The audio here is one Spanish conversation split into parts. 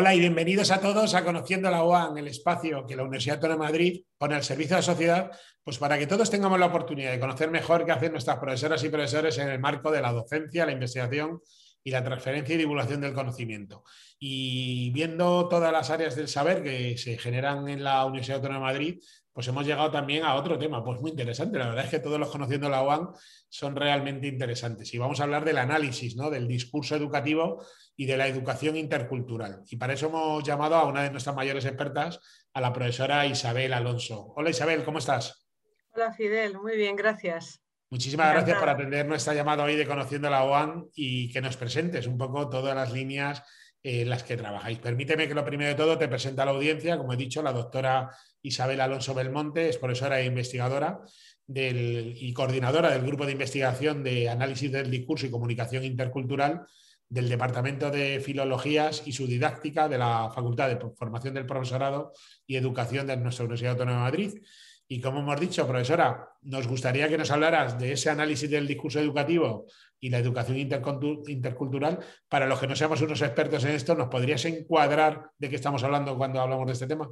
Hola y bienvenidos a todos a Conociendo la UAN, el espacio que la Universidad Autónoma de Madrid pone al servicio de la sociedad, pues para que todos tengamos la oportunidad de conocer mejor qué hacen nuestras profesoras y profesores en el marco de la docencia, la investigación y la transferencia y divulgación del conocimiento. Y viendo todas las áreas del saber que se generan en la Universidad Autónoma de Madrid, pues hemos llegado también a otro tema, pues muy interesante. La verdad es que todos los conociendo la UAN son realmente interesantes. Y vamos a hablar del análisis, ¿no? del discurso educativo y de la educación intercultural. Y para eso hemos llamado a una de nuestras mayores expertas, a la profesora Isabel Alonso. Hola Isabel, ¿cómo estás? Hola Fidel, muy bien, gracias. Muchísimas gracias por atender nuestra llamada hoy de Conociendo la OAN y que nos presentes un poco todas las líneas en las que trabajáis. Permíteme que lo primero de todo te presente a la audiencia, como he dicho, la doctora Isabel Alonso Belmonte es profesora e investigadora y coordinadora del Grupo de Investigación de Análisis del Discurso y Comunicación Intercultural del Departamento de Filologías y su didáctica de la Facultad de Formación del Profesorado y Educación de nuestra Universidad Autónoma de Madrid. Y como hemos dicho, profesora, nos gustaría que nos hablaras de ese análisis del discurso educativo y la educación intercultural. Para los que no seamos unos expertos en esto, ¿nos podrías encuadrar de qué estamos hablando cuando hablamos de este tema?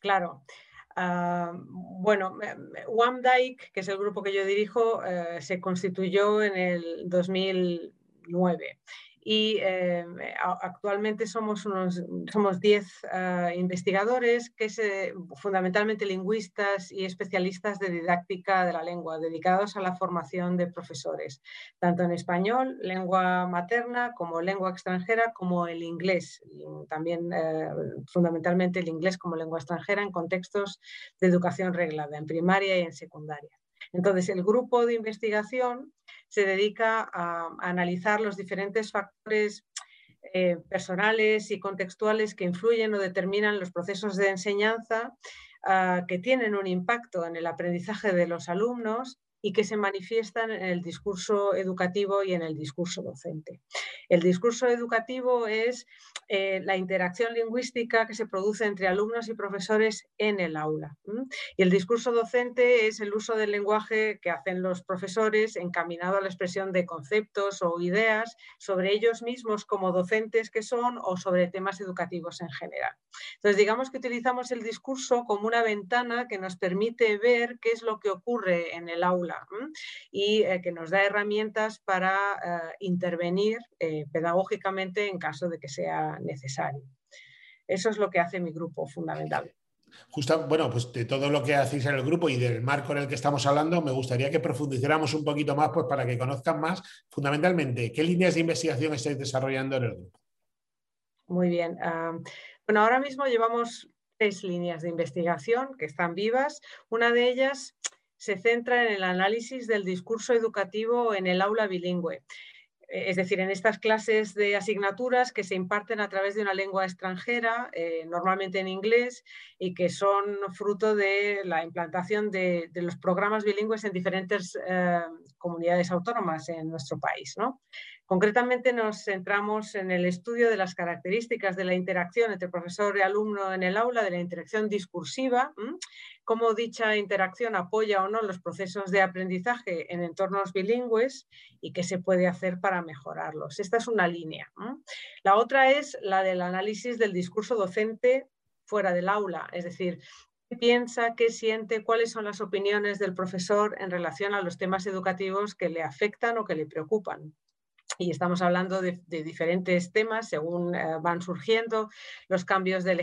Claro. Uh, bueno, WAMDAIC, que es el grupo que yo dirijo, uh, se constituyó en el 2000 nueve. Y eh, actualmente somos unos somos 10 ah, investigadores que se, fundamentalmente lingüistas y especialistas de didáctica de la lengua, dedicados a la formación de profesores, tanto en español, lengua materna, como lengua extranjera, como el inglés, también eh, fundamentalmente el inglés como lengua extranjera en contextos de educación reglada, en primaria y en secundaria. Entonces, el grupo de investigación se dedica a, analizar los diferentes factores eh, personales y contextuales que influyen o determinan los procesos de enseñanza ah, que tienen un impacto en el aprendizaje de los alumnos y que se manifiestan en el discurso educativo y en el discurso docente. El discurso educativo es eh, la interacción lingüística que se produce entre alumnos y profesores en el aula. Y el discurso docente es el uso del lenguaje que hacen los profesores encaminado a la expresión de conceptos o ideas sobre ellos mismos como docentes que son o sobre temas educativos en general. Entonces, digamos que utilizamos el discurso como una ventana que nos permite ver qué es lo que ocurre en el aula y eh, que nos da herramientas para eh, intervenir eh, pedagógicamente en caso de que sea necesario. Eso es lo que hace mi grupo fundamental. Justo, bueno, pues de todo lo que hacéis en el grupo y del marco en el que estamos hablando, me gustaría que profundizáramos un poquito más, pues para que conozcan más, fundamentalmente, qué líneas de investigación estáis desarrollando en el grupo. Muy bien. Ah, bueno, ahora mismo llevamos tres líneas de investigación que están vivas. Una de ellas se centra en el análisis del discurso educativo en el aula bilingüe. Es decir, en estas clases de asignaturas que se imparten a través de una lengua extranjera, eh, normalmente en inglés, y que son fruto de la implantación de, los programas bilingües en diferentes eh, comunidades autónomas en nuestro país. ¿no? Concretamente nos centramos en el estudio de las características de la interacción entre profesor y alumno en el aula, de la interacción discursiva, cómo dicha interacción apoya o no los procesos de aprendizaje en entornos bilingües y qué se puede hacer para mejorarlos. Esta es una línea. La otra es la del análisis del discurso docente fuera del aula, es decir, qué piensa, qué siente, cuáles son las opiniones del profesor en relación a los temas educativos que le afectan o que le preocupan y estamos hablando de, diferentes temas según eh, van surgiendo, los cambios de,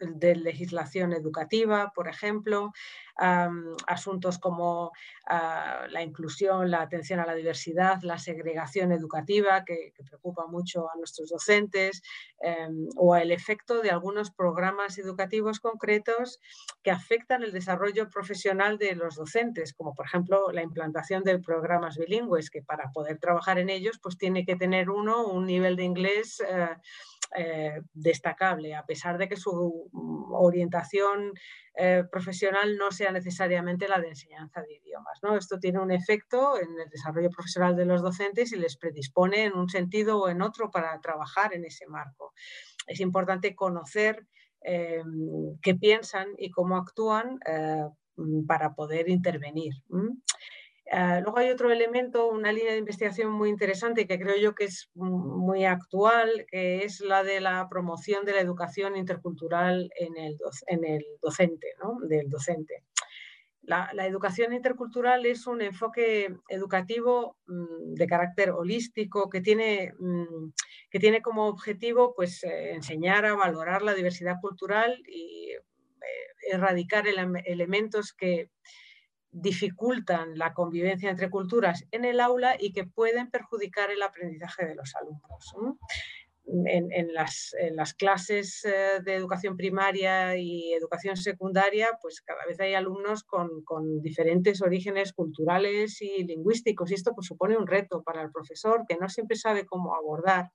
de legislación educativa, por ejemplo, asuntos como ah, la inclusión, la atención a la diversidad, la segregación educativa, que, preocupa mucho a nuestros docentes, em, o el efecto de algunos programas educativos concretos que afectan el desarrollo profesional de los docentes, como por ejemplo la implantación de programas bilingües, que para poder trabajar en ellos pues tiene que tener uno un nivel de inglés eh, eh, destacable, a pesar de que su orientación eh, profesional no sea necesariamente la de enseñanza de idiomas. ¿no? Esto tiene un efecto en el desarrollo profesional de los docentes y les predispone en un sentido o en otro para trabajar en ese marco. Es importante conocer qué piensan y cómo actúan para poder intervenir. Eh, luego hay otro elemento, una línea de investigación muy interesante que creo yo que es muy actual, que es la de la promoción de la educación intercultural en el, en el docente, ¿no? del docente. La, educación intercultural es un enfoque educativo mm, de carácter holístico que tiene, mm, que tiene como objetivo pues, eh, enseñar a valorar la diversidad cultural y eh, erradicar elementos que dificultan la convivencia entre culturas en el aula y que pueden perjudicar el aprendizaje de los alumnos en, las, clases eh, de educación primaria y educación secundaria, pues cada vez hay alumnos con, diferentes orígenes culturales y lingüísticos y esto pues, supone un reto para el profesor que no siempre sabe cómo abordar.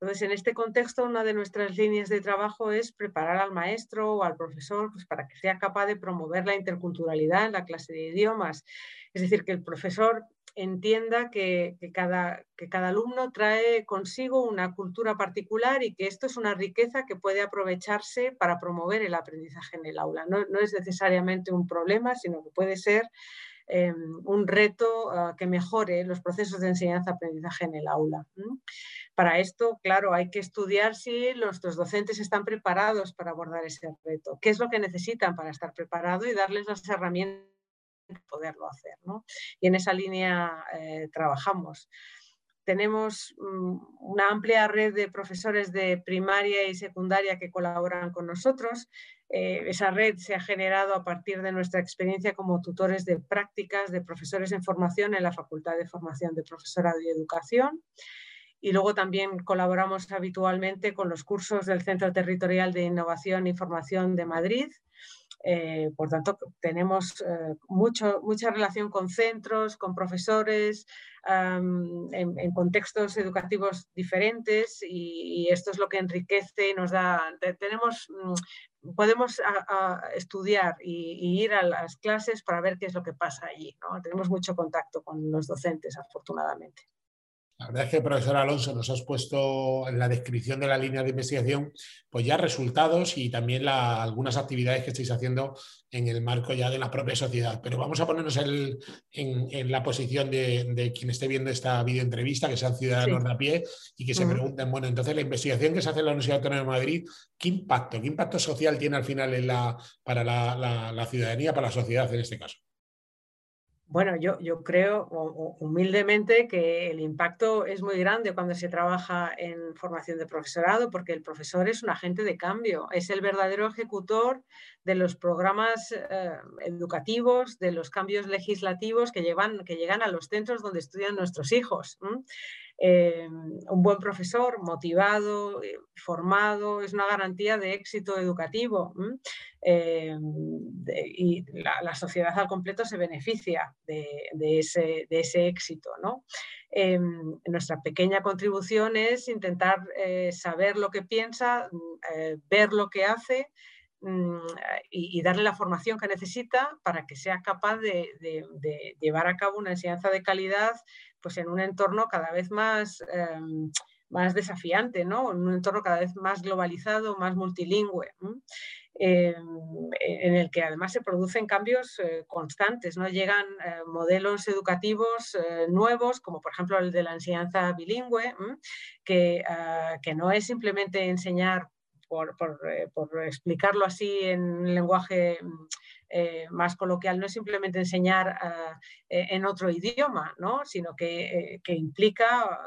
Entonces, en este contexto, una de nuestras líneas de trabajo es preparar al maestro o al profesor pues, para que sea capaz de promover la interculturalidad en la clase de idiomas. Es decir, que el profesor entienda que, cada, que cada alumno trae consigo una cultura particular y que esto es una riqueza que puede aprovecharse para promover el aprendizaje en el aula. No, es necesariamente un problema, sino que puede ser em, un reto ah, que mejore los procesos de enseñanza-aprendizaje en el aula. Para esto, claro, hay que estudiar si los, docentes están preparados para abordar ese reto, qué es lo que necesitan para estar preparados y darles las herramientas poderlo hacer. Y en esa línea eh, trabajamos. Tenemos mm, una amplia red de profesores de primaria y secundaria que colaboran con nosotros. Eh, esa red se ha generado a partir de nuestra experiencia como tutores de prácticas de profesores en formación en la Facultad de Formación de Profesorado y Educación. Y luego también colaboramos habitualmente con los cursos del Centro Territorial de Innovación y Formación de Madrid, eh, por tanto, tenemos eh, mucho, mucha relación con centros, con profesores, en, contextos educativos diferentes y, esto es lo que enriquece y nos da, tenemos, mm, podemos estudiar y, ir a las clases para ver qué es lo que pasa allí. Tenemos mucho contacto con los docentes, afortunadamente. La verdad es que, profesor Alonso, nos has puesto en la descripción de la línea de investigación, pues ya resultados y también algunas actividades que estáis haciendo en el marco ya de la propia sociedad. Pero vamos a ponernos en, la posición de, quien esté viendo esta videoentrevista, que sean ciudadanos de a pie y que se pregunten, bueno, entonces la investigación que se hace en la Universidad Autónoma de Madrid, ¿qué impacto, qué impacto social tiene al final en la, para la ciudadanía, para la sociedad en este caso? Bueno, yo, yo creo humildemente que el impacto es muy grande cuando se trabaja en formación de profesorado, porque el profesor es un agente de cambio, es el verdadero ejecutor de los programas eh, educativos, de los cambios legislativos que, llevan, que llegan a los centros donde estudian nuestros hijos. Eh, un buen profesor motivado, eh, formado, es una garantía de éxito educativo eh, y la, sociedad al completo se beneficia de, ese, éxito. nuestra pequeña contribución es intentar saber lo que piensa, ver lo que hace mm, y, darle la formación que necesita para que sea capaz de, de llevar a cabo una enseñanza de calidad pues en un entorno cada vez más, em, más desafiante, ¿no? en un entorno cada vez más globalizado, más multilingüe. Em, en el que además se producen cambios eh, constantes, ¿no? Llegan eh, modelos educativos eh, nuevos, como por ejemplo el de la enseñanza bilingüe, que, ah, que, no es simplemente enseñar, por, por, por explicarlo así en lenguaje eh, más coloquial no es simplemente enseñar ah, eh, en otro idioma, ¿no? sino que, eh, que, implica,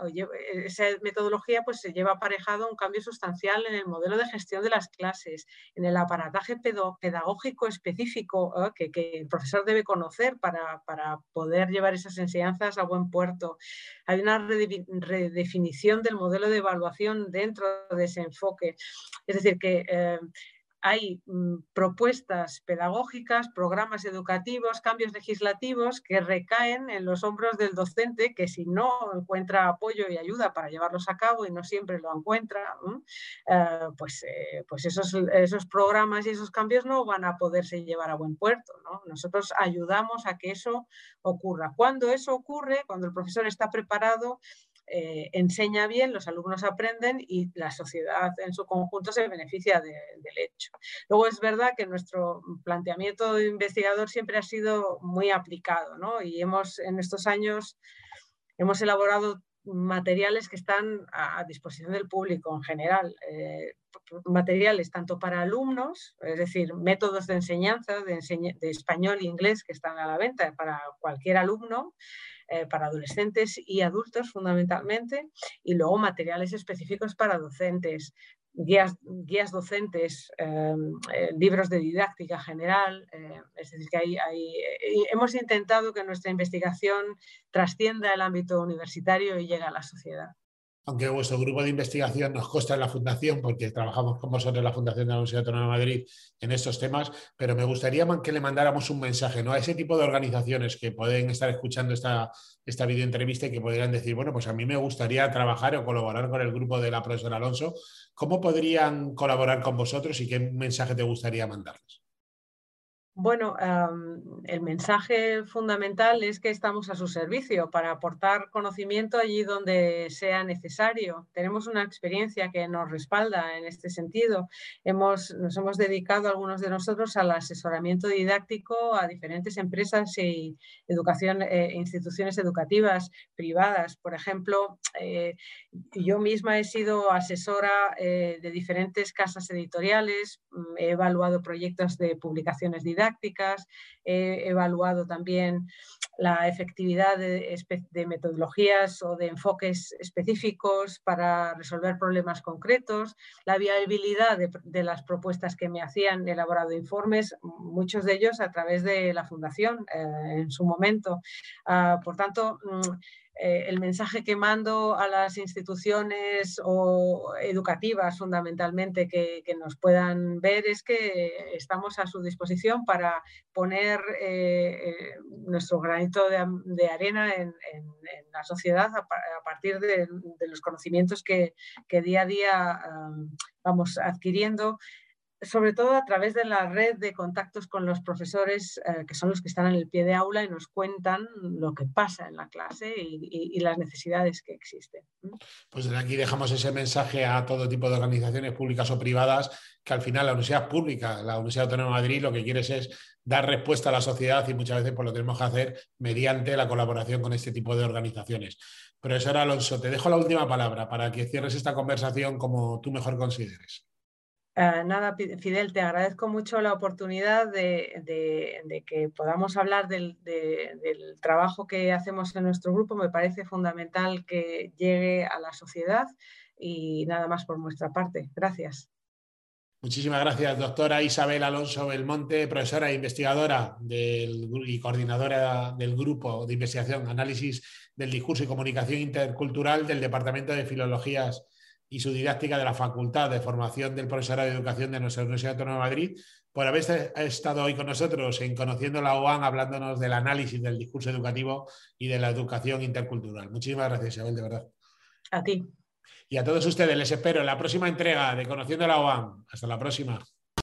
esa metodología pues, se lleva aparejado un cambio sustancial en el modelo de gestión de las clases, en el aparataje pedagógico específico que, que, el profesor debe conocer para, para, poder llevar esas enseñanzas a buen puerto. Hay una redefinición del modelo de evaluación dentro de ese enfoque. Es decir, que hay mm, propuestas pedagógicas, programas educativos, cambios legislativos que recaen en los hombros del docente que si no encuentra apoyo y ayuda para llevarlos a cabo y no siempre lo encuentra, eh, pues, eh, pues esos, esos, programas y esos cambios no van a poderse llevar a buen puerto. Nosotros ayudamos a que eso ocurra. Cuando eso ocurre, cuando el profesor está preparado, eh, enseña bien, los alumnos aprenden y la sociedad en su conjunto se beneficia del hecho. Luego es verdad que nuestro planteamiento de investigador siempre ha sido muy aplicado ¿no? y hemos en estos años hemos elaborado materiales que están a, disposición del público en general. Eh, materiales tanto para alumnos, es decir, métodos de enseñanza de, español e inglés que están a la venta para cualquier alumno, eh, para adolescentes y adultos fundamentalmente, y luego materiales específicos para docentes, guías, guías docentes, em, eh, libros de didáctica general. Eh, es decir, que hay, hemos intentado que nuestra investigación trascienda el ámbito universitario y llegue a la sociedad aunque vuestro grupo de investigación nos consta en la Fundación, porque trabajamos con vosotros en la Fundación de la Universidad Autónoma de Madrid en estos temas, pero me gustaría que le mandáramos un mensaje ¿no? a ese tipo de organizaciones que pueden estar escuchando esta, esta videoentrevista y que podrían decir, bueno, pues a mí me gustaría trabajar o colaborar con el grupo de la profesora Alonso. ¿Cómo podrían colaborar con vosotros y qué mensaje te gustaría mandarles? Bueno, el mensaje fundamental es que estamos a su servicio para aportar conocimiento allí donde sea necesario. Tenemos una experiencia que nos respalda en este sentido. Hemos, nos hemos dedicado algunos de nosotros al asesoramiento didáctico a diferentes empresas y educación, eh, instituciones educativas privadas. Por ejemplo, eh, yo misma he sido asesora eh, de diferentes casas editoriales, mm, he evaluado proyectos de publicaciones didácticas he evaluado también la efectividad de, metodologías o de enfoques específicos para resolver problemas concretos, la viabilidad de, las propuestas que me hacían, he elaborado informes, muchos de ellos a través de la Fundación eh, en su momento. Ah, por tanto, mm, eh, el mensaje que mando a las instituciones o educativas fundamentalmente que, nos puedan ver es que estamos a su disposición para poner eh, eh, nuestro granito de, arena en, la sociedad a, partir de, los conocimientos que, día a día vamos adquiriendo sobre todo a través de la red de contactos con los profesores, eh, que son los que están en el pie de aula y nos cuentan lo que pasa en la clase y, las necesidades que existen. Pues desde aquí dejamos ese mensaje a todo tipo de organizaciones públicas o privadas, que al final la Universidad Pública, la Universidad Autónoma de Madrid, lo que quiere es dar respuesta a la sociedad y muchas veces pues, lo tenemos que hacer mediante la colaboración con este tipo de organizaciones. Profesor Alonso, te dejo la última palabra para que cierres esta conversación como tú mejor consideres. Eh, nada, Fidel, te agradezco mucho la oportunidad de, que podamos hablar del, trabajo que hacemos en nuestro grupo. Me parece fundamental que llegue a la sociedad y nada más por nuestra parte. Gracias. Muchísimas gracias, doctora Isabel Alonso Belmonte, profesora e investigadora y coordinadora del grupo de investigación, análisis del discurso y comunicación intercultural del Departamento de Filologías y su didáctica de la Facultad de Formación del Profesorado de Educación de nuestra Universidad Autónoma de Madrid, por haber estado hoy con nosotros en Conociendo la UAN, hablándonos del análisis del discurso educativo y de la educación intercultural. Muchísimas gracias, Isabel, de verdad. A ti. Y a todos ustedes les espero en la próxima entrega de Conociendo la UAN. Hasta la próxima.